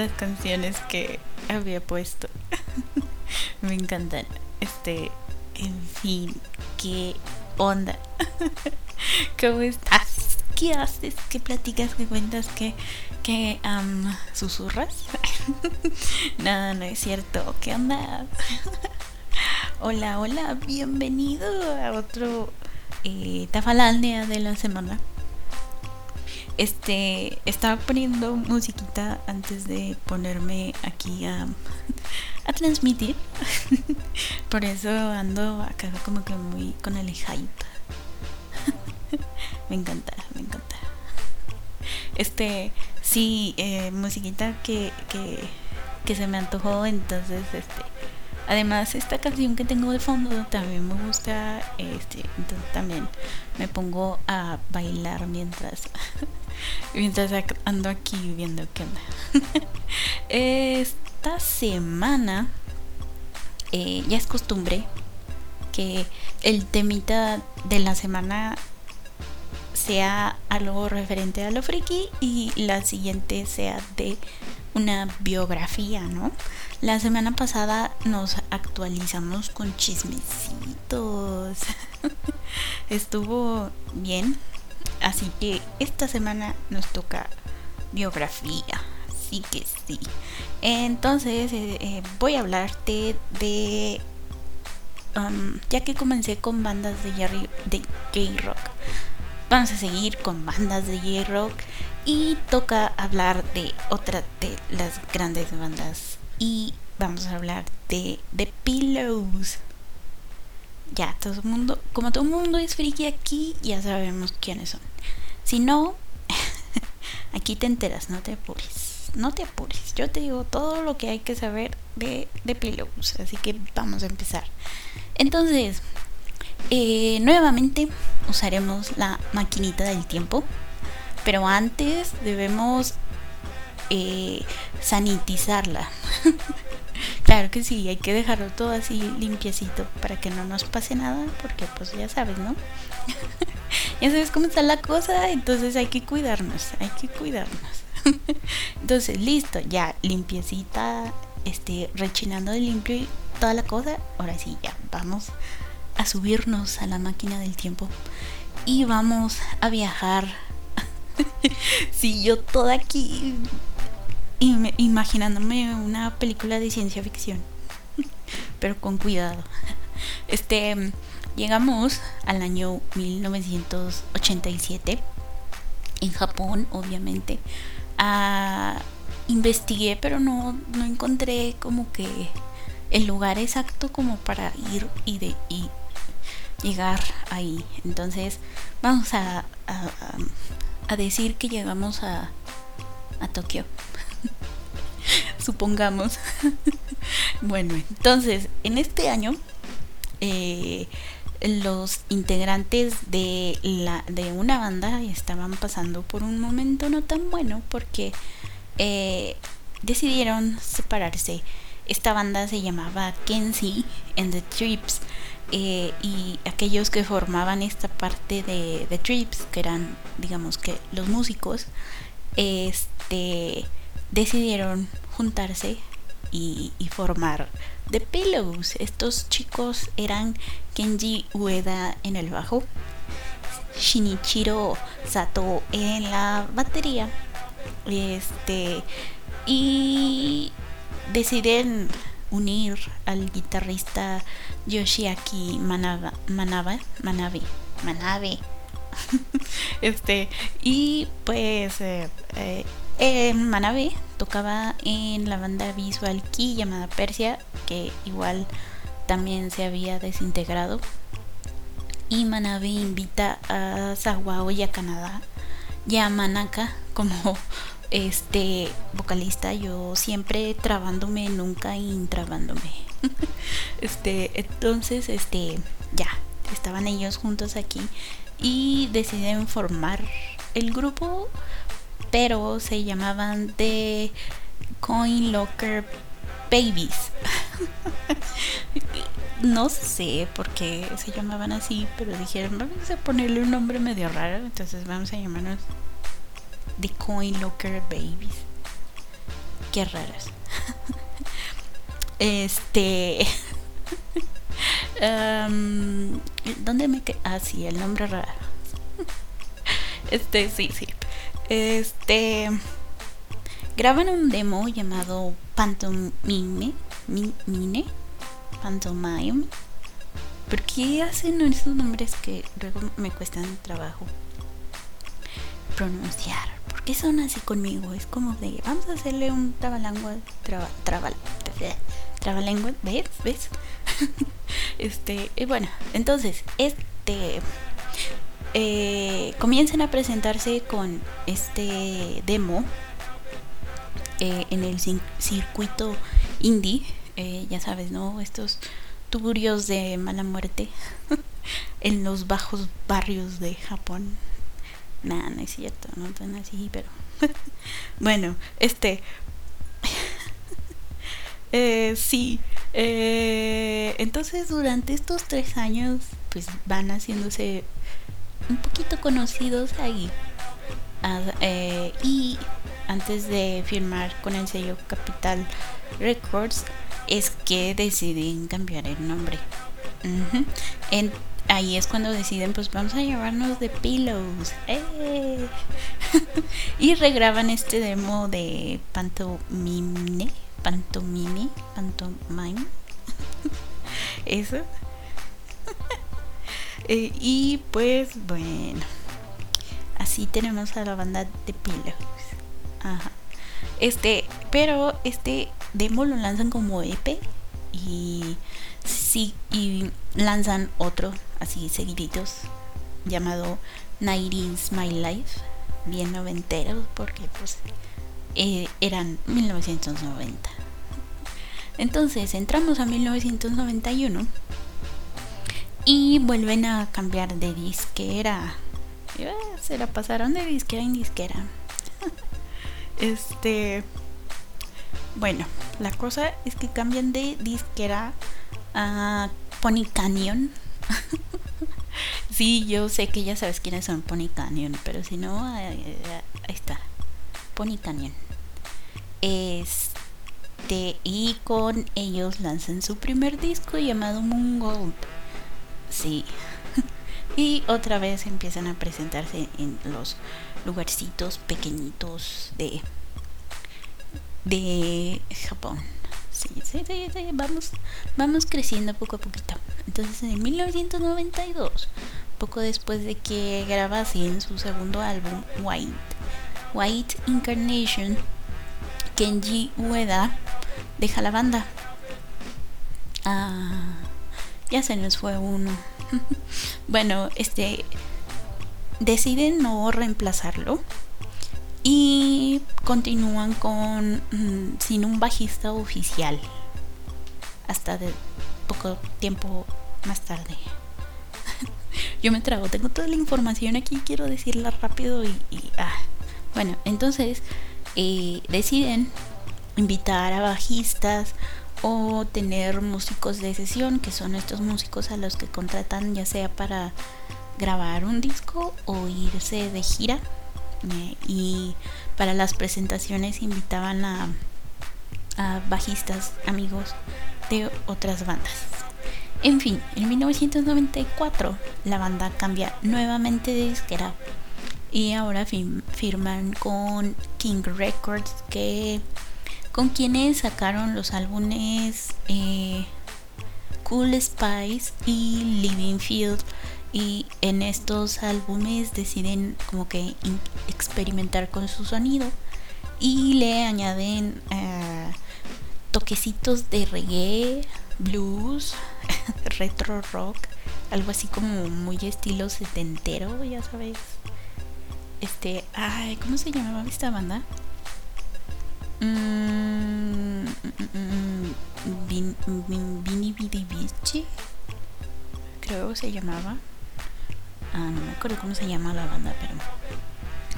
las canciones que había puesto. Me encantan. Este, en fin, qué onda. ¿Cómo estás? ¿Qué haces? ¿Qué platicas? ¿Qué cuentas? ¿Qué, qué susurras? Nada, no es cierto. ¿Qué onda? hola, hola, bienvenido a otro eh, Tafalandia de la semana. Este, estaba poniendo musiquita antes de ponerme aquí a, a transmitir. Por eso ando acá como que muy con el hype. me encanta, me encanta. Este, sí, eh, musiquita que, que, que se me antojó, entonces, este, Además, esta canción que tengo de fondo también me gusta. Este, entonces también me pongo a bailar mientras mientras ando aquí viendo qué onda. Esta semana eh, ya es costumbre que el temita de la semana sea algo referente a lo friki y la siguiente sea de una biografía, ¿no? La semana pasada nos actualizamos con chismecitos. Estuvo bien. Así que esta semana nos toca biografía. Así que sí. Entonces eh, eh, voy a hablarte de... Um, ya que comencé con bandas de, J-Rock. Vamos a seguir con bandas de J-Rock. Y toca hablar de otra de las grandes bandas y vamos a hablar de The Pillows. Ya, todo el mundo, como todo el mundo es friki aquí, ya sabemos quiénes son. Si no, aquí te enteras, no te apures. No te apures. Yo te digo todo lo que hay que saber de, The Pillows. Así que vamos a empezar. Entonces, eh, nuevamente usaremos la maquinita del tiempo. Pero antes debemos eh, sanitizarla. claro que sí, hay que dejarlo todo así limpiecito para que no nos pase nada, porque pues ya sabes, ¿no? ya sabes cómo está la cosa, entonces hay que cuidarnos, hay que cuidarnos. entonces, listo, ya limpiecita, este, rechinando de limpio y toda la cosa. Ahora sí, ya, vamos a subirnos a la máquina del tiempo y vamos a viajar. si yo toda aquí imaginándome una película de ciencia ficción, pero con cuidado. Este, llegamos al año 1987 en Japón, obviamente. Ah, investigué, pero no, no encontré como que el lugar exacto como para ir y de y llegar ahí. Entonces, vamos a, a, a decir que llegamos a, a Tokio. Supongamos. bueno, entonces, en este año, eh, los integrantes de, la, de una banda estaban pasando por un momento no tan bueno porque eh, decidieron separarse. Esta banda se llamaba Kenzie and the Trips. Eh, y aquellos que formaban esta parte de The Trips, que eran, digamos que los músicos, este decidieron juntarse y, formar The Pillows. Estos chicos eran Kenji Ueda en el bajo, Shinichiro Sato en la batería. Este y deciden unir al guitarrista Yoshiaki Manaba, Manabe, Manabe. este y pues eh, eh, Manabe tocaba en la banda visual Key llamada Persia, que igual también se había desintegrado. Y Manabe invita a Sawao y a Canadá y a Manaka como este vocalista. Yo siempre trabándome, nunca intrabándome. este, entonces, este, ya, estaban ellos juntos aquí y deciden formar el grupo pero se llamaban The Coin Locker Babies. no sé por qué se llamaban así, pero dijeron, vamos a ponerle un nombre medio raro, entonces vamos a llamarnos The Coin Locker Babies. Qué raras. este. um, ¿Dónde me quedé? Ah, sí, el nombre raro. este, sí, sí. Este. Graban un demo llamado Pantomime. Pantomime. ¿Por qué hacen esos nombres que luego me cuestan trabajo pronunciar? ¿Por qué son así conmigo? Es como de, vamos a hacerle un trabalengua, traba, traba, trabalengua, ¿ves? ¿Ves? este, y bueno, entonces, este, eh, comiencen a presentarse con este demo eh, en el circuito indie, eh, ya sabes, ¿no? Estos tuburios de mala muerte en los bajos barrios de Japón. Nah, no es cierto, no tan así, pero bueno, este eh, sí, entonces durante estos tres años, pues van haciéndose un poquito conocidos ahí. Eh, y antes de firmar con el sello Capital Records, es que deciden cambiar el nombre. ahí es cuando deciden, pues vamos a llevarnos de Pillows. ¡Eh! y regraban este demo de Pantomime. Pantomime. Pantomime. Eso. Eh, y pues bueno. Así tenemos a la banda de Pillows. Ajá. Este, pero este demo lo lanzan como EP y sí y lanzan otro así seguiditos llamado 90 My Life bien noventeros porque pues eh, eran 1990 entonces entramos a 1991 y vuelven a cambiar de disquera se la pasaron de disquera en disquera este bueno, la cosa es que cambian de disquera a Pony Canyon. sí, yo sé que ya sabes quiénes son Pony Canyon, pero si no, ahí, está. Pony Canyon. Este, y con ellos lanzan su primer disco llamado Moon Gold. Sí. y otra vez empiezan a presentarse en los lugarcitos pequeñitos de de Japón. Sí, sí, sí, vamos, vamos creciendo poco a poquito. Entonces en 1992, poco después de que grabasen su segundo álbum, White, White Incarnation, Kenji Ueda deja la banda. Ah, ya se nos fue uno. bueno, este deciden no reemplazarlo y continúan con mm, sin un bajista oficial hasta de poco tiempo más tarde. Yo me trago, tengo toda la información aquí, quiero decirla rápido y, ah. bueno, entonces eh, deciden invitar a bajistas o tener músicos de sesión, que son estos músicos a los que contratan ya sea para grabar un disco o irse de gira y para las presentaciones invitaban a, bajistas amigos de otras bandas. En fin, en 1994 la banda cambia nuevamente de disquera y ahora firman con King Records que con quienes sacaron los álbumes eh, Cool Spice y Living Field y en estos álbumes deciden como que experimentar con su sonido y le añaden eh, toquecitos de reggae, blues, retro rock, algo así como muy estilo setentero, ya sabes. Este, ay, ¿cómo se llamaba esta banda? Mmm, Vini Vidi creo se llamaba. Ah, no me acuerdo cómo se llama la banda, pero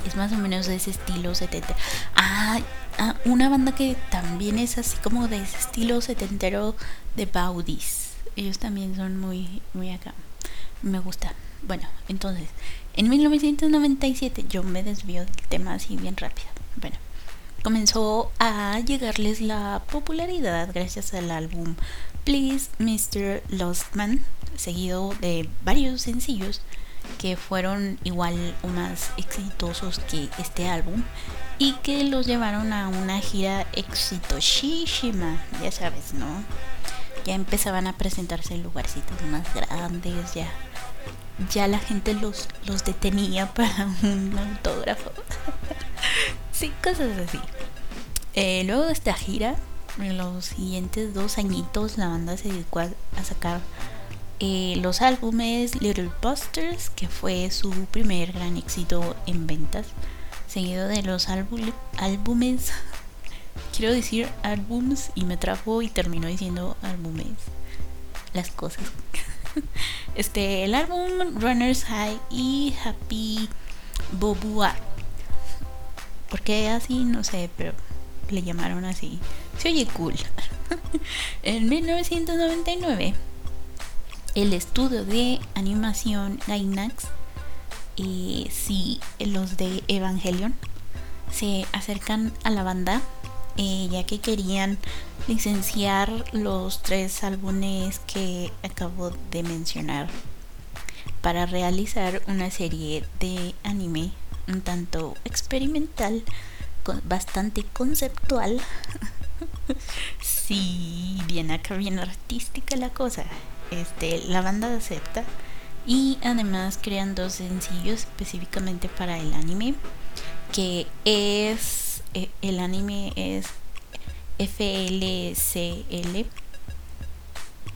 es más o menos de ese estilo 70. Ah, ah, una banda que también es así como de ese estilo setentero de Baudis. Ellos también son muy, muy acá. Me gusta. Bueno, entonces, en 1997 yo me desvío del tema así bien rápido. Bueno, comenzó a llegarles la popularidad gracias al álbum Please Mr. Lostman, seguido de varios sencillos que fueron igual o más exitosos que este álbum y que los llevaron a una gira exitosísima, ya sabes, ¿no? Ya empezaban a presentarse en lugarcitos más grandes, ya ya la gente los, los detenía para un autógrafo. sí, cosas así. Eh, luego de esta gira, en los siguientes dos añitos, la banda se dedicó a, sacar eh, los álbumes Little Busters, que fue su primer gran éxito en ventas, seguido de los álbumes, quiero decir álbums y me trajo y terminó diciendo álbumes, las cosas. este, el álbum Runners High y Happy Bobua. Porque así? No sé, pero le llamaron así. Se oye cool. en 1999, el estudio de animación Gainax, y sí, los de Evangelion, se acercan a la banda eh, ya que querían licenciar los tres álbumes que acabo de mencionar para realizar una serie de anime un tanto experimental, bastante conceptual. sí, bien acá, bien artística la cosa. Este, la banda acepta y además crean dos sencillos específicamente para el anime que es eh, el anime es FLCL.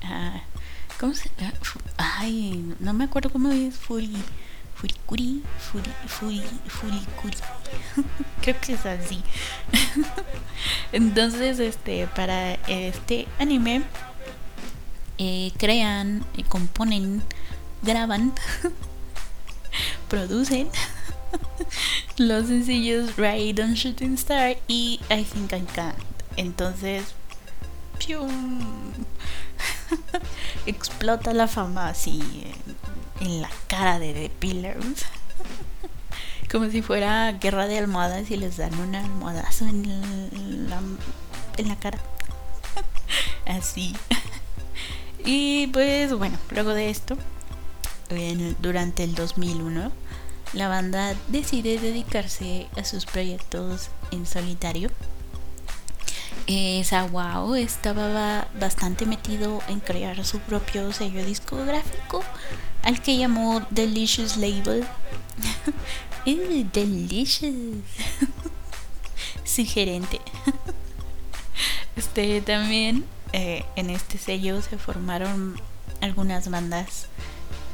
Ah, ¿Cómo se Ay, no me acuerdo cómo es Furi. Furikuri. Furi, Furi, Furikuri. Creo que es así. Entonces, este, para este anime, eh, crean, componen, graban, producen los sencillos Ride on Shooting Star y I Think I Can. Entonces, explota la fama así en, la cara de The Pillars. Como si fuera guerra de almohadas y les dan un almohadazo en la, en la cara. Así. Y pues bueno, luego de esto, durante el 2001, la banda decide dedicarse a sus proyectos en solitario. Eh, Sawao estaba bastante metido en crear su propio sello discográfico, al que llamó Delicious Label. delicious. Sugerente. este también eh, en este sello se formaron algunas bandas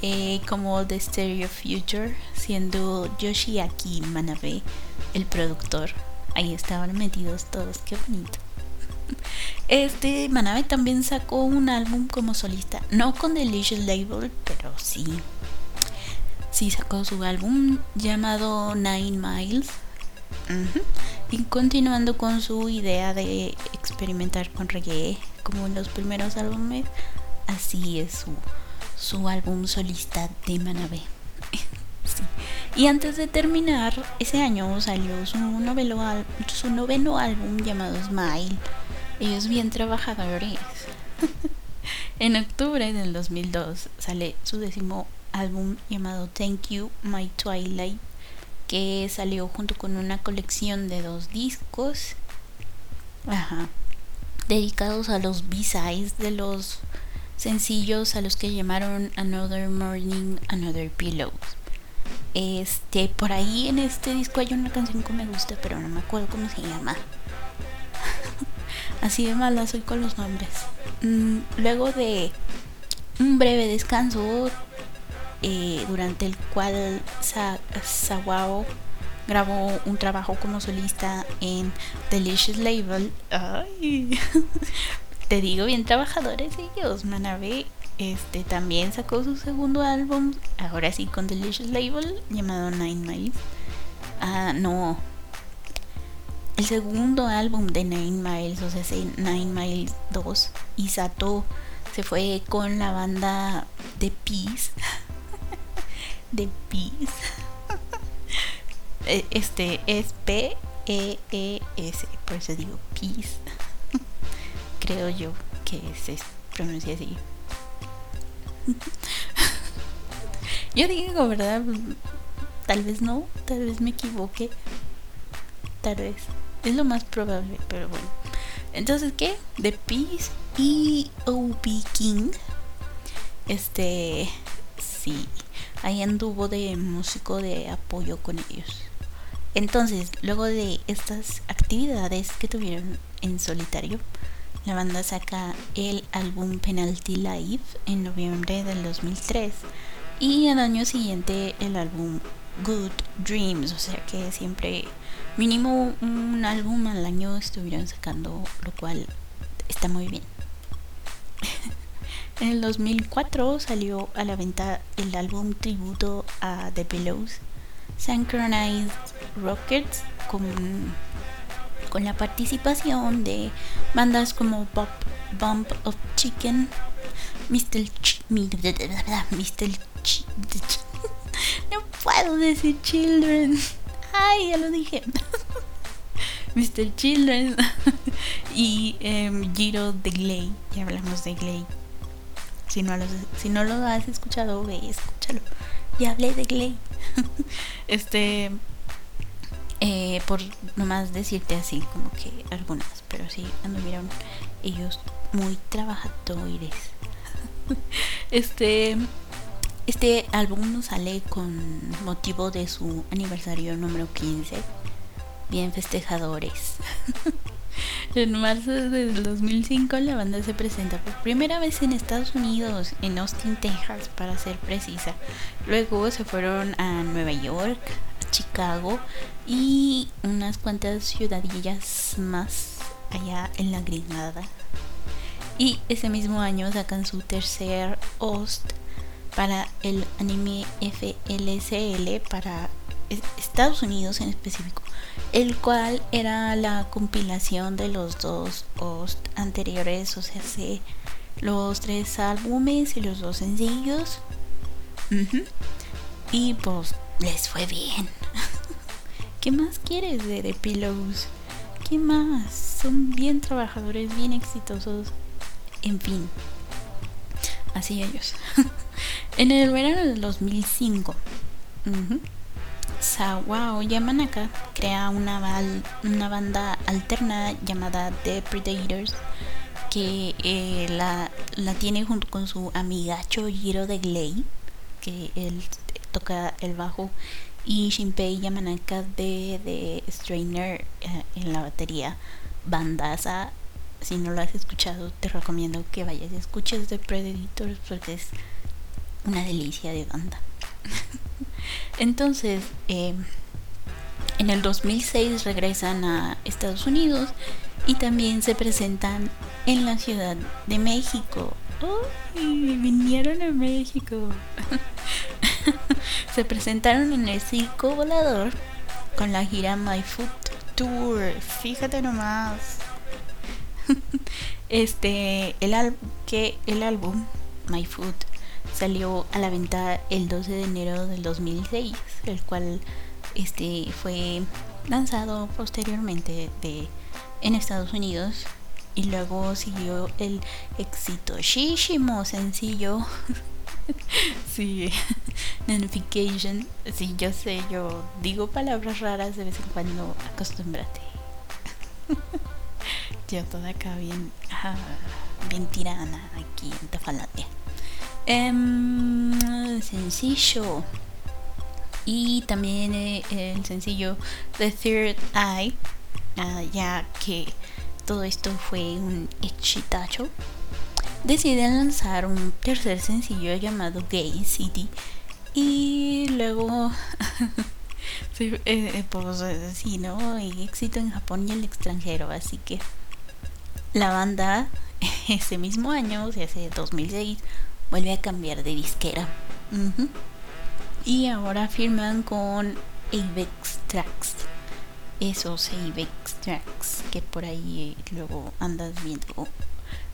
eh, como The Stereo Future, siendo Yoshiaki Manabe el productor. Ahí estaban metidos todos, qué bonito. Este Manabe también sacó un álbum como solista, no con Delicious Label, pero sí. Sí sacó su álbum llamado Nine Miles. Y continuando con su idea de experimentar con reggae como en los primeros álbumes, así es su su álbum solista de Manabe. Y antes de terminar, ese año salió su, novelo, su noveno álbum llamado Smile. Ellos bien trabajadores. en octubre del 2002 sale su décimo álbum llamado Thank You, My Twilight, que salió junto con una colección de dos discos dedicados a los B-sides de los sencillos a los que llamaron Another Morning, Another Pillow. Este, por ahí en este disco hay una canción que me gusta, pero no me acuerdo cómo se llama. Así de mala soy con los nombres. Mm, luego de un breve descanso, eh, durante el cual Sawao grabó un trabajo como solista en Delicious Label. Ay, te digo, bien trabajadores ellos. Manabe este, también sacó su segundo álbum, ahora sí con Delicious Label, llamado Nine Miles. Ah, no. El segundo álbum de Nine Miles, o sea, Nine Miles 2. Y Sato se fue con la banda de Peace. de Peace. Este es P E E S, por eso digo Peace. Creo yo que se pronuncia así. Yo digo, ¿verdad? Tal vez no, tal vez me equivoque. Tal vez. Es lo más probable, pero bueno. Entonces, ¿qué? The Peace y O.B. King. Este. Sí. Ahí anduvo de músico de apoyo con ellos. Entonces, luego de estas actividades que tuvieron en solitario, la banda saca el álbum Penalty Live en noviembre del 2003 y al año siguiente el álbum Good Dreams, o sea que siempre mínimo un álbum al año estuvieron sacando, lo cual está muy bien. en el 2004 salió a la venta el álbum tributo a The Pillows, Synchronized Rockets, con con la participación de bandas como Pop Bump of Chicken, Mr. Ch Mr. Ch no puedo decir Children. Ay, ya lo dije. Mr. Children y um, Giro de Glay. Ya hablamos de Glay. Si no, lo, si no lo has escuchado, ve, escúchalo. Ya hablé de Glay. este eh, por nomás decirte así, como que algunas, pero sí anduvieron ellos muy trabajadores. este, este álbum sale con motivo de su aniversario número 15. Bien festejadores. en marzo del 2005 la banda se presenta por primera vez en Estados Unidos, en Austin, Texas, para ser precisa. Luego se fueron a Nueva York, Chicago y unas cuantas ciudadillas más allá en la Grinada. Y ese mismo año sacan su tercer host para el anime FLCL para Estados Unidos en específico, el cual era la compilación de los dos host anteriores, o sea, los tres álbumes y los dos sencillos. Y pues les fue bien. ¿Qué más quieres de The Pillows? ¿Qué más? Son bien trabajadores, bien exitosos. En fin. Así ellos. en el verano del 2005, uh Sawao Yamanaka crea una, una banda alterna llamada The Predators que eh, la, la, tiene junto con su amigacho Giro de Glay, que él toca el bajo y Shinpei Yamanaka de, de Strainer eh, en la batería. Bandaza, si no lo has escuchado, te recomiendo que vayas y escuches The Predators porque es una delicia de banda. Entonces, eh, en el 2006 regresan a Estados Unidos y también se presentan en la Ciudad de México. ¡Uy! Vinieron a México. se presentaron en el circo volador con la gira My Foot Tour. Fíjate nomás. este, el que el álbum My Foot salió a la venta el 12 de enero del 2006, el cual este fue lanzado posteriormente en Estados Unidos y luego siguió el exitosísimo sencillo sí, notification. Sí, yo sé, yo digo palabras raras de vez en cuando, acostúmbrate. yo toda acá bien, bien tirana aquí en Tafalandia. Em, sencillo. Y también eh, el sencillo The Third Eye, ah, ya que todo esto fue un exitazo deciden lanzar un tercer sencillo llamado Gay City y luego sí, eh, eh, pues eh, sí, ¿no? Y éxito en Japón y el extranjero, así que la banda ese mismo año, o sea, ese 2006, vuelve a cambiar de disquera. Y ahora firman con Avex Tracks. Esos Avex Tracks que por ahí luego andas viendo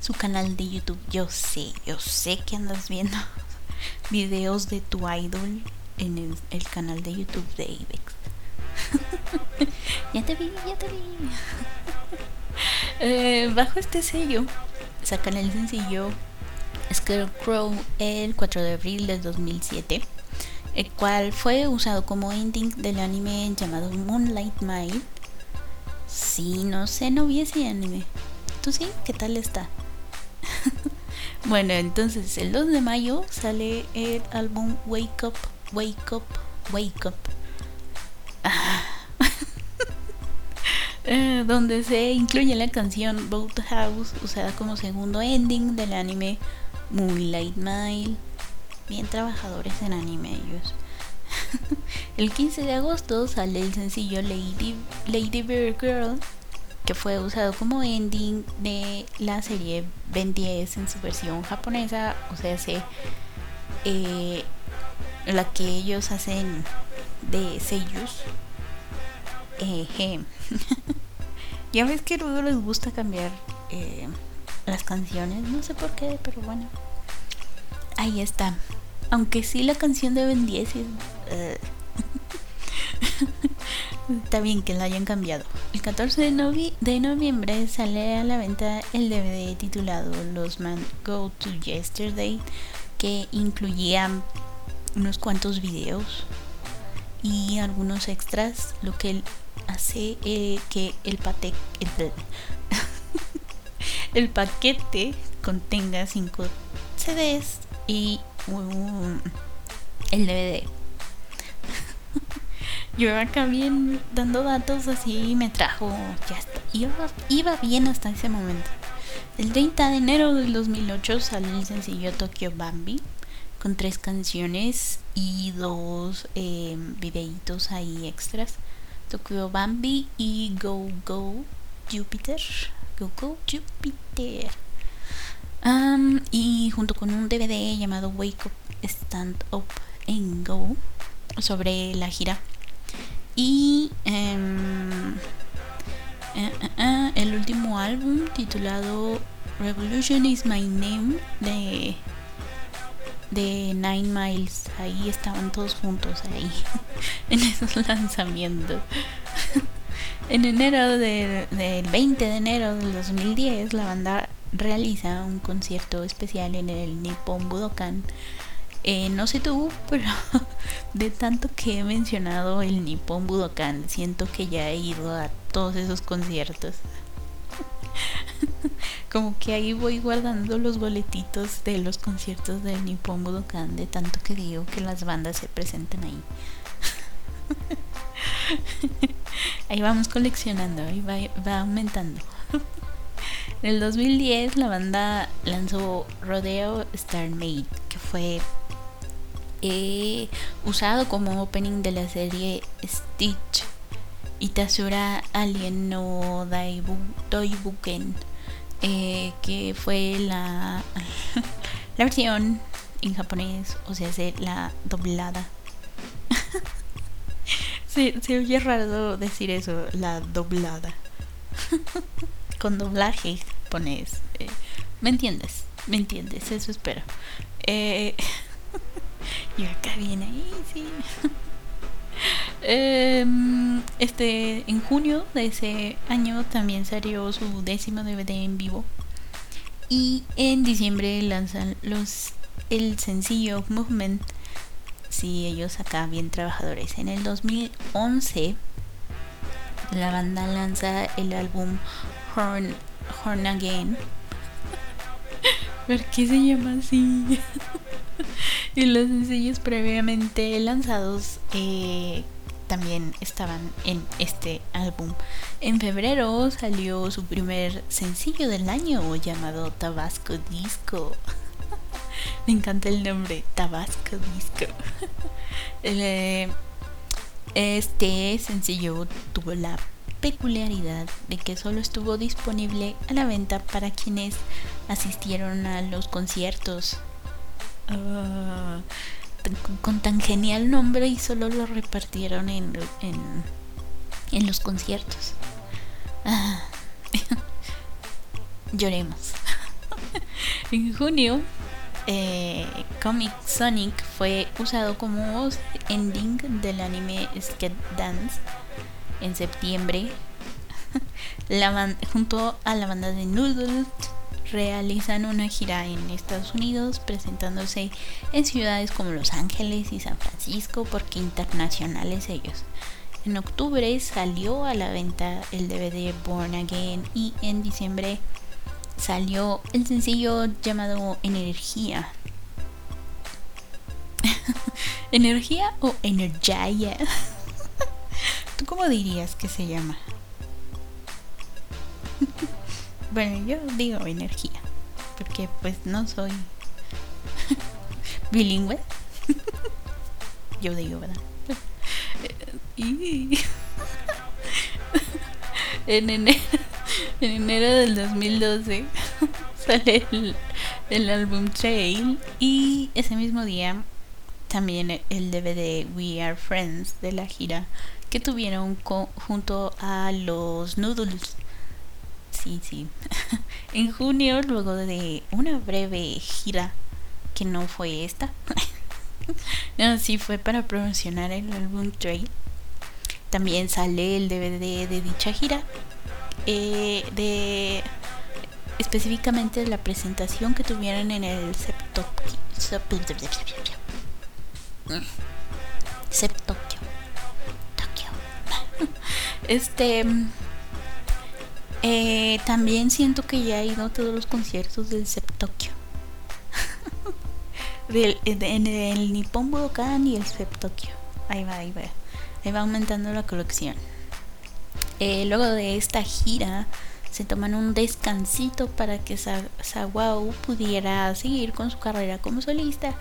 su canal de YouTube. Yo sé, yo sé que andas viendo videos de tu idol en el, canal de YouTube de Avex. ya te vi, ya te vi. Eh, bajo este sello sacan el sencillo Scarecrow el 4 de abril de 2007, el cual fue usado como ending del anime llamado Moonlight Mile. Sí, no sé, no vi ese anime. ¿Tú sí? ¿Qué tal está? bueno, entonces el 2 de mayo sale el álbum Wake Up, Wake Up, Wake Up. Eh, donde se incluye la canción Boat House usada como segundo ending del anime Moonlight Mile. Bien trabajadores en anime ellos. el 15 de agosto sale el sencillo Lady, Lady Bird Girl que fue usado como ending de la serie Ben 10 en su versión japonesa, o sea, se, eh, la que ellos hacen de sellos. Eh, ya ves que luego les gusta cambiar eh, las canciones, no sé por qué, pero bueno. Ahí está. Aunque sí la canción de Ben 10 es... Está bien que la hayan cambiado. El 14 de, de, noviembre sale a la venta el DVD titulado Los Man Go to Yesterday, que incluía unos cuantos videos y algunos extras, lo que hace eh, que el, pate, el, paquete contenga 5 CDs y el DVD. Yo acá bien dando datos así me trajo, ya está, iba, iba bien hasta ese momento. El 30 de enero del 2008 sale el sencillo Tokyo Bambi con tres canciones y dos eh, videitos ahí extras. Tokyo Bambi y Go Go Jupiter. Go Go Jupiter. y junto con un DVD llamado Wake Up Stand Up and Go sobre la gira y em, eh, eh, eh, el último álbum titulado Revolution is My Name de, de Nine Miles. Ahí estaban todos juntos ahí en esos lanzamientos. en enero del 20 de enero del 2010 la banda realiza un concierto especial en el Nippon Budokan eh, no sé tú, pero de tanto que he mencionado el Nippon Budokan, siento que ya he ido a todos esos conciertos. Como que ahí voy guardando los boletitos de los conciertos del Nippon Budokan, de tanto que digo que las bandas se presentan ahí. ahí vamos coleccionando, ahí va, aumentando. En el 2010 la banda lanzó Rodeo Star Made, que fue he usado como opening de la serie Stitch Itasura Alien no Daibu, Doibuken eh, que fue la, la versión en japonés, o sea, la doblada. Se, se oye raro decir eso, la doblada. Con doblaje pones. Eh, ¿Me entiendes? ¿Me entiendes? Eso espero. Eh, y acá viene ahí, sí. Em, este, en junio de ese año también salió su décimo DVD en vivo. Y en diciembre lanzan los el sencillo Movement. Sí, ellos acá bien trabajadores. En el 2011 la banda lanza el álbum Horn, Horn Again. ¿Por qué se llama así? y los sencillos previamente lanzados eh, también estaban en este álbum. En febrero salió su primer sencillo del año llamado Tabasco Disco. Me encanta el nombre, Tabasco Disco. Eh, este sencillo tuvo la peculiaridad de que solo estuvo disponible a la venta para quienes asistieron a los conciertos Ah, con tan genial nombre y solo lo repartieron en, en, los conciertos. Ah, lloremos. en junio eh, Comic Sonic fue usado como ending del anime Skate Dance en septiembre. junto a la banda de Noodles realizan una gira en Estados Unidos presentándose en ciudades como Los Ángeles y San Francisco porque internacionales ellos. En octubre salió a la venta el DVD Born Again y en diciembre salió el sencillo llamado Energía. ¿Energía o Energía? ¿Tú cómo dirías que se llama? bueno, yo digo energía, porque pues no soy bilingüe. yo digo, ¿verdad? y en enero en enero del 2012 sale el, álbum Trail y ese mismo día también el DVD We Are Friends de la gira que tuvieron junto a los Noodles. Sí, sí. en junio, luego de una breve gira que no fue esta, no, sí fue para promocionar el álbum Trail. También sale el DVD de dicha gira eh, de específicamente la presentación que tuvieron en el Septokyo. Septokyo. Este. Eh, también siento que ya he ido a todos los conciertos del Septokyo. del, en el Nippon Budokan y el Septokyo. Ahí va, ahí va. Va aumentando la colección. Eh, luego de esta gira se toman un descansito para que Sawao pudiera seguir con su carrera como solista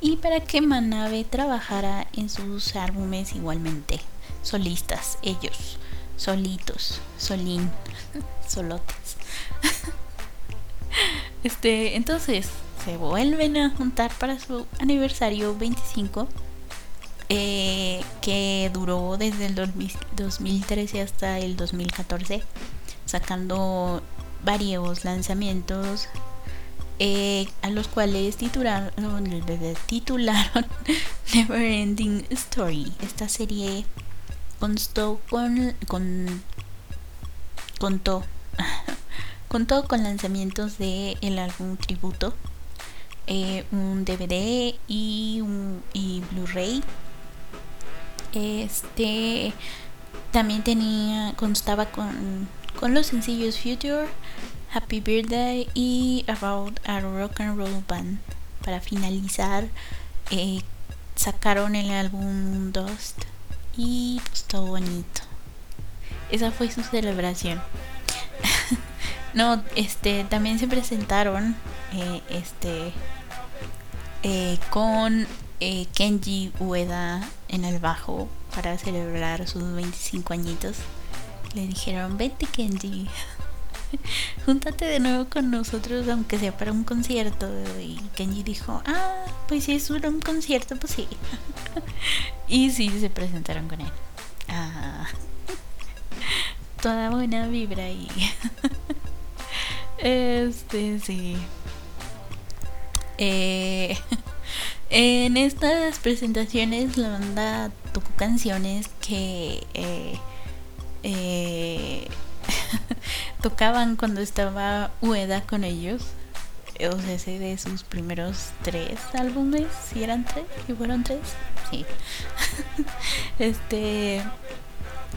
y para que Manabe trabajara en sus álbumes igualmente solistas, ellos, solitos, solín, solotes. este, entonces se vuelven a juntar para su aniversario 25 eh, que duró desde el 2013 hasta el 2014, sacando varios lanzamientos eh, a los cuales titularon, titularon Neverending Story. Esta serie constó con, con contó contó con lanzamientos de el álbum tributo eh, un DVD y un y Blu-ray este también tenía constaba con, con los sencillos Future, Happy Birthday y About a Rock and Roll Band. Para finalizar, eh, sacaron el álbum Dust y pues todo bonito. Esa fue su celebración. no, este también se presentaron eh, este eh, con eh, Kenji Ueda en el bajo para celebrar sus 25 añitos. Le dijeron, vente Kenji, júntate de nuevo con nosotros aunque sea para un concierto. Y Kenji dijo, ah, pues si es un concierto, pues sí. y sí, se presentaron con él. Ah, toda buena vibra ahí. este, sí. Eh, en estas presentaciones la banda tocó canciones que eh, eh, tocaban cuando estaba Ueda con ellos. O sea, ese de sus primeros tres álbumes, si eran tres, si fueron tres, sí. este,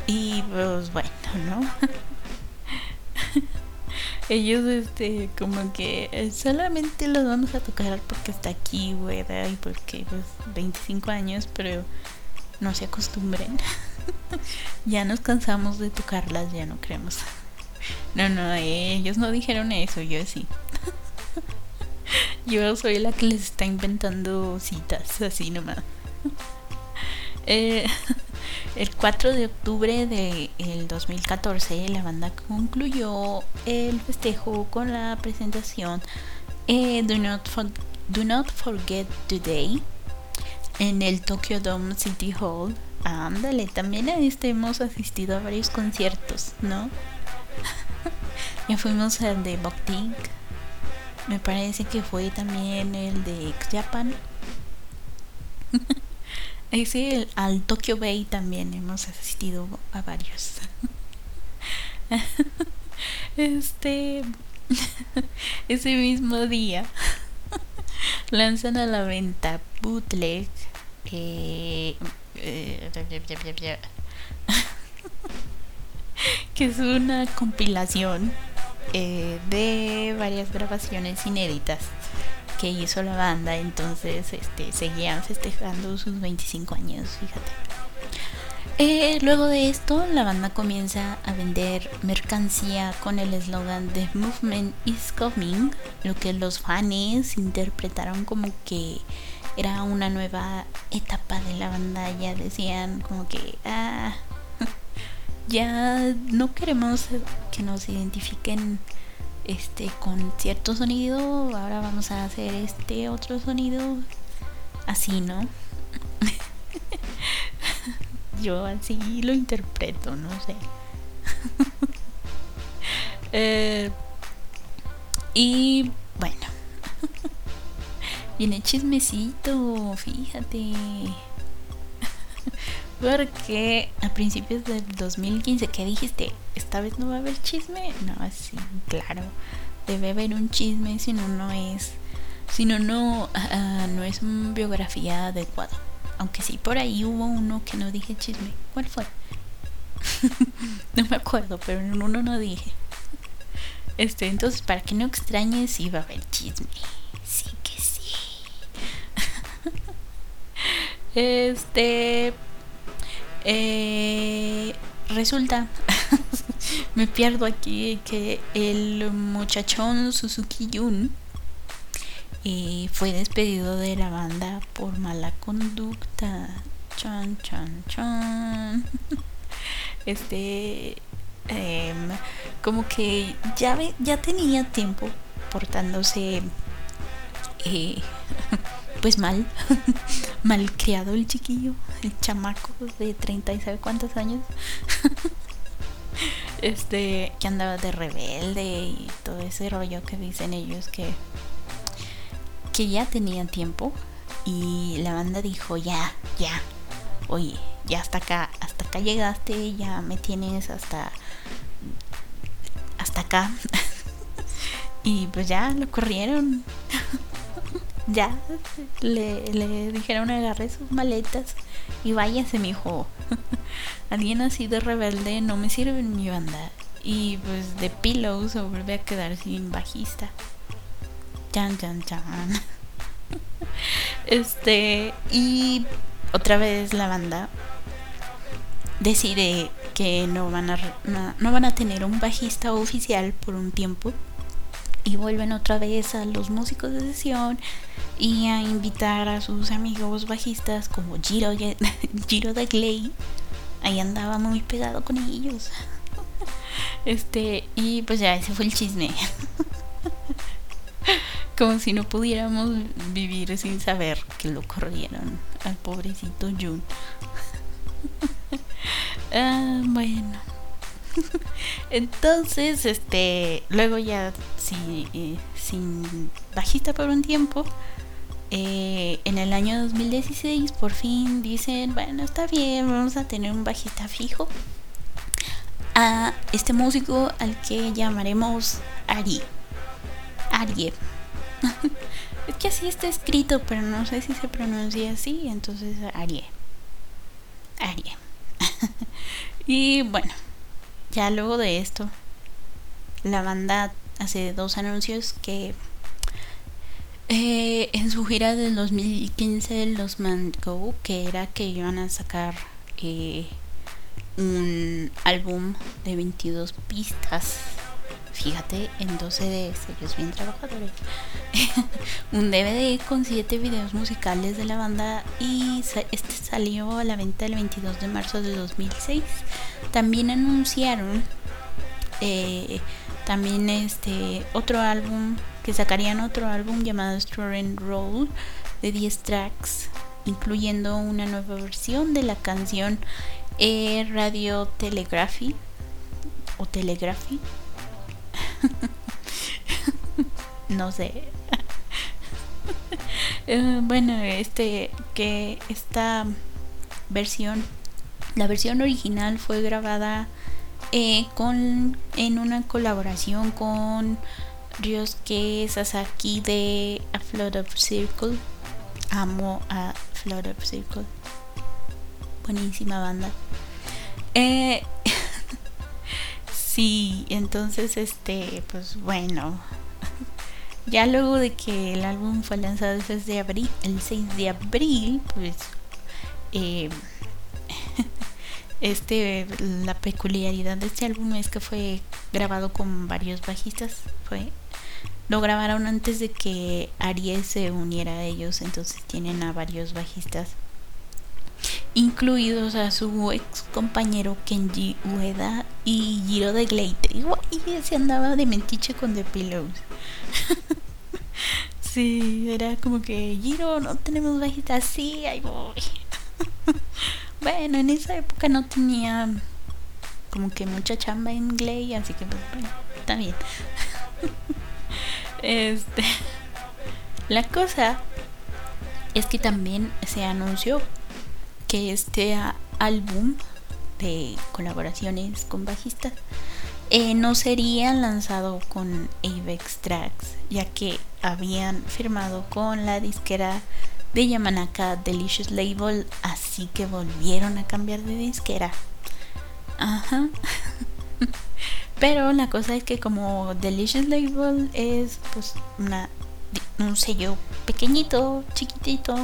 y pues bueno, ¿no? ellos este como que eh, solamente los vamos a tocar porque está aquí, güey, y porque pues 25 años, pero no se acostumbren. ya nos cansamos de tocarlas, ya no creemos. No, no, ellos no dijeron eso, yo sí. yo soy la que les está inventando citas, así nomás. eh, el 4 de octubre del 2014 la banda concluyó el festejo con la presentación eh, Do, Not Do Not Forget Today en el Tokyo Dome City Hall. Ándale, también este hemos asistido a varios conciertos, ¿no? ya fuimos al de Bokting, Me parece que fue también el de X Japan. Ese, al Tokyo Bay también hemos asistido a varios. Este, ese mismo día lanzan a la venta bootleg eh, que es una compilación eh, de varias grabaciones inéditas que hizo la banda, entonces este, seguían festejando sus 25 años, fíjate. Eh, luego de esto, la banda comienza a vender mercancía con el eslogan The Movement is Coming, lo que los fans interpretaron como que era una nueva etapa de la banda. Ya decían como que, ah, ya no queremos que nos identifiquen este con cierto sonido, ahora vamos a hacer este otro sonido así, ¿no? Yo así lo interpreto, no sé. Eh, y bueno, viene chismecito, fíjate. Porque a principios del 2015, ¿qué dijiste? ¿Esta vez no va a haber chisme? No, sí, claro. Debe haber un chisme, si no, no es. Si no, no, uh, no es una biografía adecuada. Aunque sí, por ahí hubo uno que no dije chisme. ¿Cuál fue? no me acuerdo, pero en uno no dije. Este, entonces, para que no extrañes, iba a haber chisme. Sí que sí. este eh, resulta, me pierdo aquí, que el muchachón Suzuki Yun eh, fue despedido de la banda por mala conducta. Chan, chan, chan. Este, em, como que ya, ya tenía tiempo portándose eh, pues mal, mal criado el chiquillo, el chamaco de 30 y sabe cuántos años. este, que andaba de rebelde y todo ese rollo que dicen ellos que que ya tenían tiempo y la banda dijo, "Ya, ya. Oye, ya hasta acá, hasta acá llegaste, ya me tienes hasta hasta acá." y pues ya lo corrieron ya le, dijeron agarre sus maletas y váyase mi hijo alguien así de rebelde no me sirve en mi banda. Y pues de Pillow se vuelve a quedar sin bajista. Chan chan chan. Este y otra vez la banda decide que no van a no van a tener un bajista oficial por un tiempo y vuelven otra vez a los músicos de sesión y a invitar a sus amigos bajistas como Giro, Giro de Gley. Ahí andaba muy pegado con ellos. Este, y pues ya ese fue el chisme. Como si no pudiéramos vivir sin saber que lo corrieron al pobrecito Jun. ah, bueno. Entonces, este, luego ya si, sin bajista por un tiempo, eh, en el año 2016 por fin dicen, bueno, está bien, vamos a tener un bajista fijo a este músico al que llamaremos Ari. Arie. es que así está escrito, pero no sé si se pronuncia así, entonces Arie. Arie. y bueno, ya luego de esto, la banda hace dos anuncios que eh, en su gira del 2015 los Man Go, que era que iban a sacar eh, un álbum de 22 pistas. Fíjate, en 12 de sellos bien trabajadores. un DVD con 7 videos musicales de la banda y este salió a la venta el 22 de marzo de 2006. También anunciaron eh, también este otro álbum que sacarían otro álbum llamado Story Roll de 10 tracks incluyendo una nueva versión de la canción eh, Radio Telegraphy o Telegraphy no sé. Eh, bueno, este que esta versión, la versión original fue grabada eh, con en una colaboración con Ryosuke Sasaki de A Flood of Circle. Amo a Flood of Circle. Buenísima banda. Eh, sí, entonces este, pues bueno. Ya luego de que el álbum fue lanzado el 6 de abril, el 6 de abril, pues eh, este la peculiaridad de este álbum es que fue grabado con varios bajistas. Fue lo grabaron antes de que Aries se uniera a ellos, entonces tienen a varios bajistas incluidos a su ex compañero Kenji Ueda y Giro de Gleite. Y se andaba de mentiche con The Pillows. sí, era como que Giro, no tenemos bajista, sí, ahí voy. bueno, en esa época no tenía como que mucha chamba en Glay, así que pues bueno, está bien. este la cosa es que también se anunció que este álbum de colaboraciones con bajistas eh, no sería lanzado con Avex Tracks, ya que habían firmado con la disquera de Yamanaka Delicious Label, así que volvieron a cambiar de disquera. Ajá. Pero la cosa es que como Delicious Label es pues una, un sello pequeñito, chiquitito,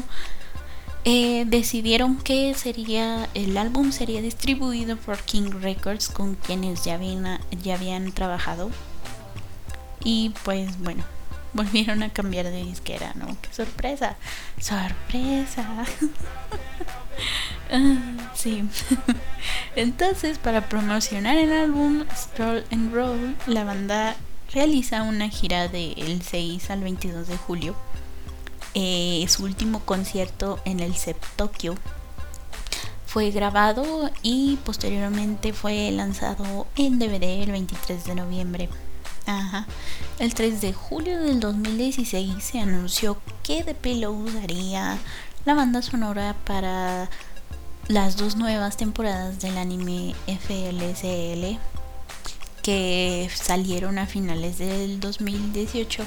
eh, decidieron que sería el álbum sería distribuido por King Records con quienes ya habían, ya habían trabajado. Y pues bueno volvieron a cambiar de disquera no qué sorpresa sorpresa ah, sí. Entonces para promocionar el álbum Stroll and Roll la banda realiza una gira del 6 al 22 de julio eh, su último concierto en el CEP Tokyo fue grabado y posteriormente fue lanzado en DVD el 23 de noviembre. Ajá. El 3 de julio del 2016 se anunció que The Pillow usaría la banda sonora para las dos nuevas temporadas del anime FLCL que salieron a finales del 2018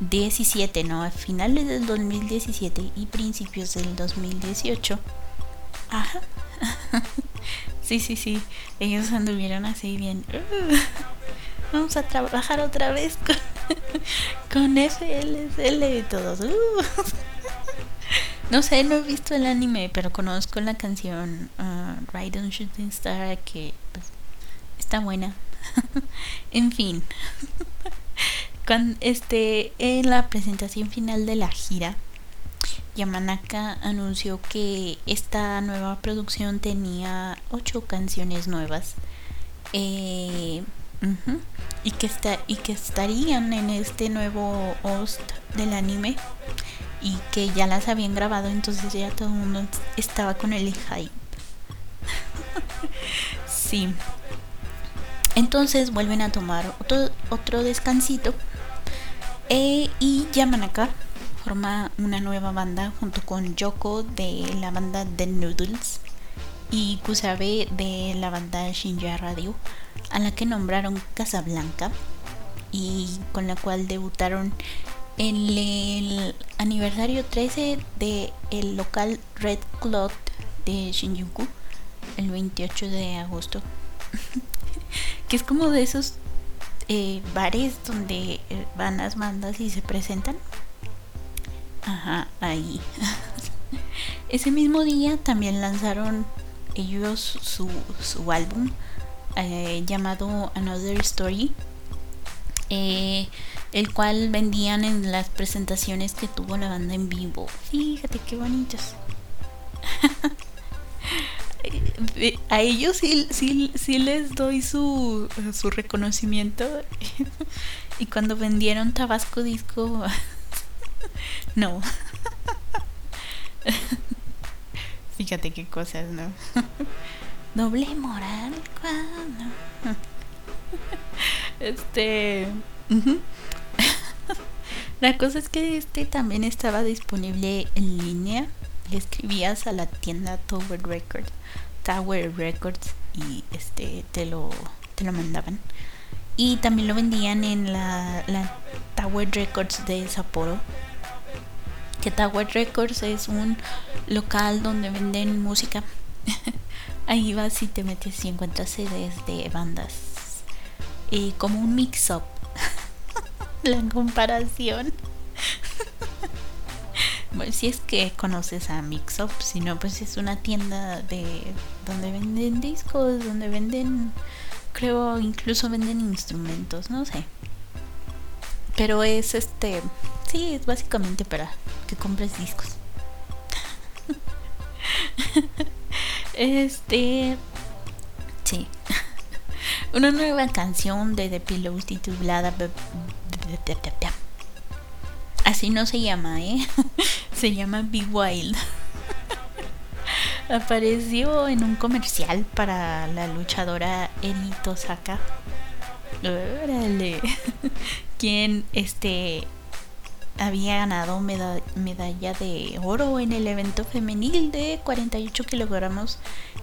17, no, a finales del 2017 y principios del 2018. Ajá. sí, sí, sí. Ellos anduvieron así bien. Vamos a trabajar otra vez con, con FLSL y todos. No sé, no he visto el anime, pero conozco la canción uh, Ride on Shooting Star que pues, está buena. en fin este, en la presentación final de la gira, Yamanaka anunció que esta nueva producción tenía ocho canciones nuevas eh, y, que y que estarían en este nuevo host del anime y que ya las habían grabado, entonces ya todo el mundo estaba con el hype. sí. Entonces vuelven a tomar otro, otro descansito e, y Yamanaka forma una nueva banda junto con Yoko de la banda The Noodles y Kusabe de la banda Shinja Radio, a la que nombraron Casablanca y con la cual debutaron en el aniversario 13 del el local Red Cloth de Shinjuku el 28 de agosto. que es como de esos eh, bares donde eh, van las bandas y se presentan. Ajá, ahí. Ese mismo día también lanzaron ellos su, álbum eh, llamado Another Story, el cual vendían en las presentaciones que tuvo la banda en vivo. Fíjate qué bonitos. a ellos sí, sí, sí les doy su, su reconocimiento. y cuando vendieron Tabasco Disco, no. Fíjate qué cosas, ¿no? Doble moral cuando. Este. La cosa es que este también estaba disponible en línea. Le escribías a la tienda Tower Records, Tower Records y este te lo te lo mandaban. Y también lo vendían en la, Tower Records de Sapporo. Que Tower Records es un local donde venden música. Ahí vas y te metes y encuentras CDs de bandas. Y como un mix-up la comparación. bueno, si es que conoces a Mixup, si no, pues es una tienda de donde venden discos, donde venden, creo, incluso venden instrumentos, no sé. Pero es este, sí, es básicamente para que compres discos. este, sí. Una nueva canción de The Pillows titulada Así no se llama, ¿eh? Se llama Be Wild. Apareció en un comercial para la luchadora Eri Tosaka. Órale. Quien este había ganado medalla de oro en el evento femenil de 48 kilogramos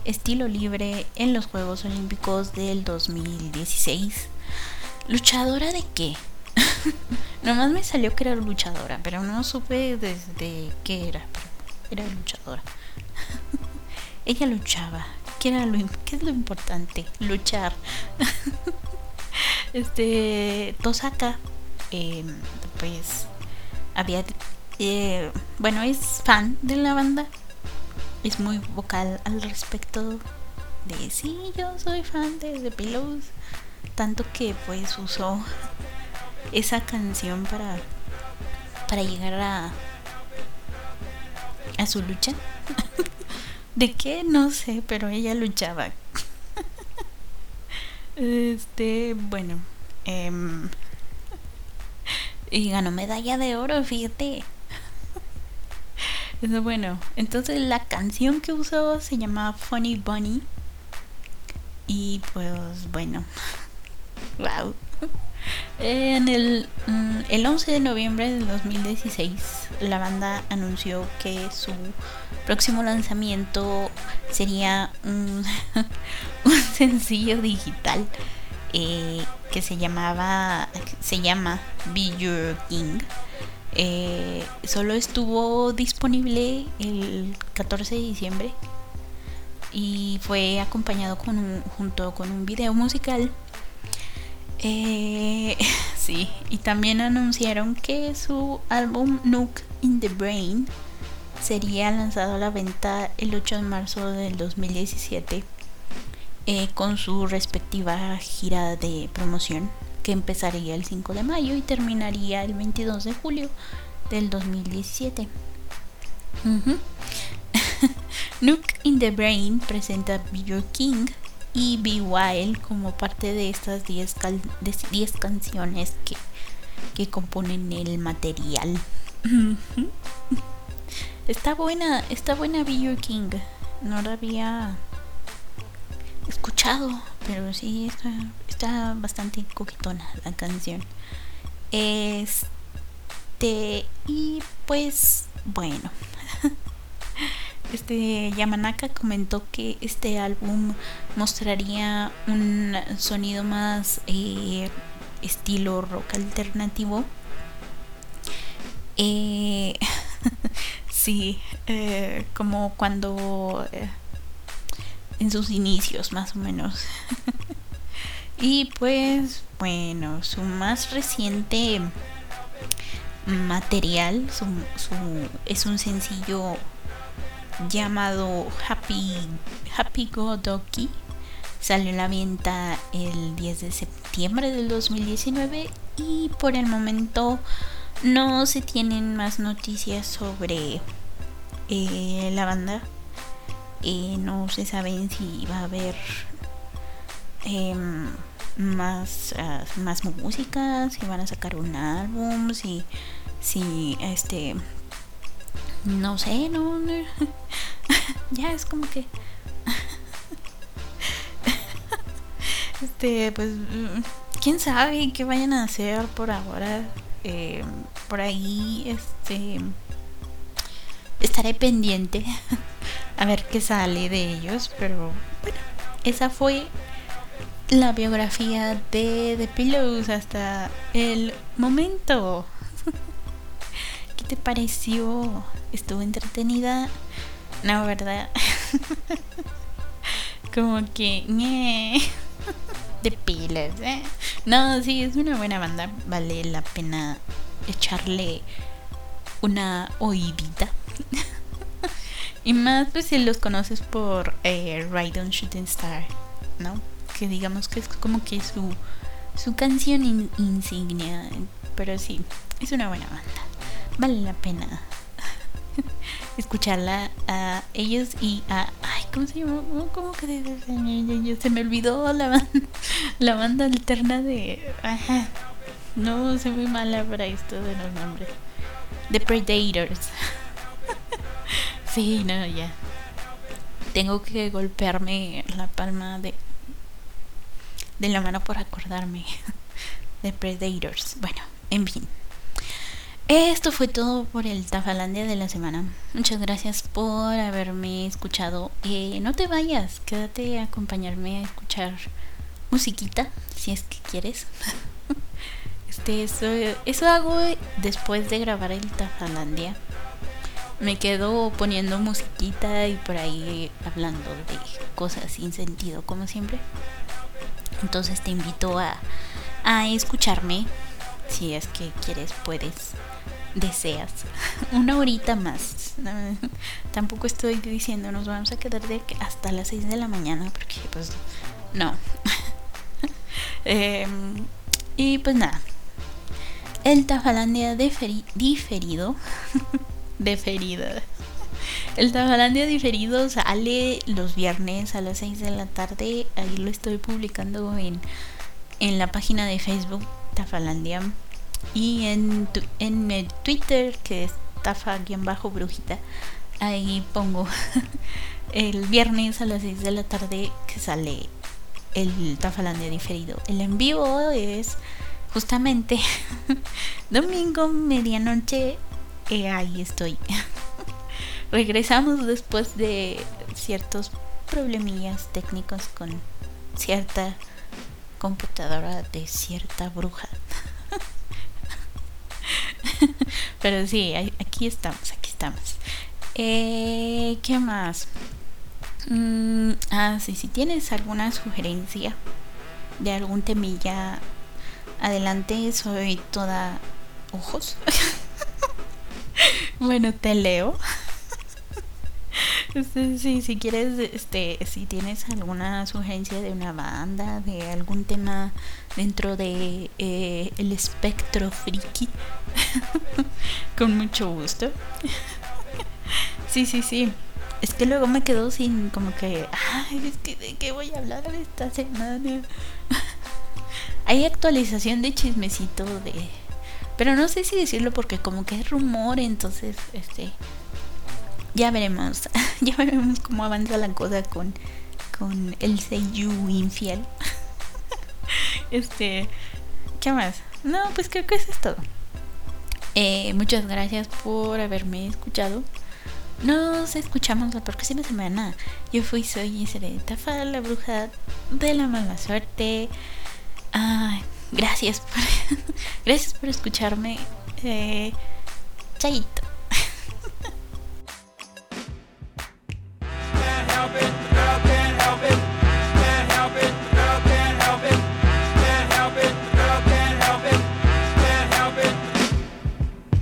estilo libre en los Juegos Olímpicos del 2016. ¿Luchadora de qué? Nomás me salió que era luchadora, pero no supe desde qué era. Era luchadora. Ella luchaba. ¿Qué, era lo, ¿Qué es lo importante? Luchar. este. Tosaka. Em, pues. Había. Eh, bueno, es fan de la banda. Es muy vocal al respecto de sí, yo soy fan de The Pillows. Tanto que pues usó esa canción para para llegar a a su lucha. ¿De qué? No sé, pero ella luchaba. este, bueno, em, y ganó medalla de oro, fíjate. bueno, entonces la canción que usó se llama Funny Bunny. Y pues bueno, wow. En el, mm, el 11 de noviembre del 2016, la banda anunció que su próximo lanzamiento sería un, sencillo digital eh, que se llamaba se llama Be Your King. Eh, solo estuvo disponible el 14 de diciembre y fue acompañado con junto con un video musical eh, sí, y también anunciaron que su álbum Nook in the Brain sería lanzado a la venta el 8 de marzo del 2017 eh, con su respectiva gira de promoción que empezaría el 5 de mayo y terminaría el 22 de julio del 2017. Nook in the Brain presenta Your King y Be Wild como parte de estas 10 canciones que, que componen el material. está buena, está buena Be Your King. No la había escuchado, pero sí está, está bastante coquetona la canción. Este, y pues bueno. Este Yamanaka comentó que este álbum mostraría un sonido más eh, estilo rock alternativo. Eh, sí, eh, como cuando en sus inicios más o menos. y pues bueno, su más reciente material es un sencillo llamado Happy, Happy Go Doki. Salió en la venta el 10 de septiembre del 2019 y por el momento no se tienen más noticias sobre eh, la banda. Eh, no se saben si va a haber em, más, ah, más música, si van a sacar un álbum, si, si este no sé, no, ya es como que este pues quién sabe qué vayan a hacer por ahora eh, por ahí este estaré pendiente a ver qué sale de ellos, pero bueno, esa fue la biografía de The Pillows hasta el momento. ¿Qué te pareció? ¿Estuvo entretenida? No, ¿verdad? Como que... De pilas, ¿eh? No, sí, es una buena banda. Vale la pena echarle una oídita. y más pues si los conoces por eh, Ride on Shooting Star, ¿no? Que digamos que es como que su, su canción insignia. Pero sí, es una buena banda. Vale la pena escucharla a ellos y a. Ay, ¿cómo se llama? ¿Cómo que se me olvidó la banda, la banda alterna de. Ajá. No, soy muy mala para esto de los nombres. The Predators. sí, no, ya. Tengo que golpearme la palma de. de la mano por acordarme. The Predators. Bueno, en fin. Esto fue todo por el Tafalandia de la semana. Muchas gracias por haberme escuchado. Eh, no te vayas, quédate a acompañarme a escuchar musiquita, si es que quieres. este, eso, eso hago después de grabar el Tafalandia. Me quedo poniendo musiquita y por ahí hablando de cosas sin sentido, como siempre. Entonces te invito a, a escucharme. Si es que quieres, puedes deseas. Una horita más. Tampoco estoy diciendo nos vamos a quedar de hasta las 6 de la mañana porque pues no. Em, y pues nada. El Tafalandia diferido. deferido. El Tafalandia diferido sale los viernes a las 6 de la tarde. Ahí lo estoy publicando en, en la página de Facebook Tafalandia y en, en el Twitter, que es tafa-brujita, ahí pongo el viernes a las 6 de la tarde que sale el Tafalandia diferido. El en vivo es justamente domingo, medianoche. y ahí estoy. Regresamos después de ciertos problemillas técnicos con cierta computadora de cierta bruja. Pero sí, aquí estamos, aquí estamos. Eh, ¿Qué más? Mm, ah, sí, si tienes alguna sugerencia de algún temilla, adelante, soy toda ojos. bueno, te leo. Sí, si quieres, este, si tienes alguna sugerencia de una banda, de algún tema dentro de eh, el espectro friki, con mucho gusto. sí, sí, sí. Es que luego me quedo sin como que, ay, es que de qué voy a hablar esta semana. Hay actualización de chismecito de pero no sé si decirlo porque como que es rumor, entonces este ya veremos, ya veremos cómo avanza la cosa con, con el Seiyu infiel. este, ¿qué más? No, pues creo que eso es todo. Eh, muchas gracias por haberme escuchado. Nos escuchamos la próxima semana. Yo fui, soy Tafa, la bruja de la mala suerte. gracias por, gracias por escucharme. Eh, chaito.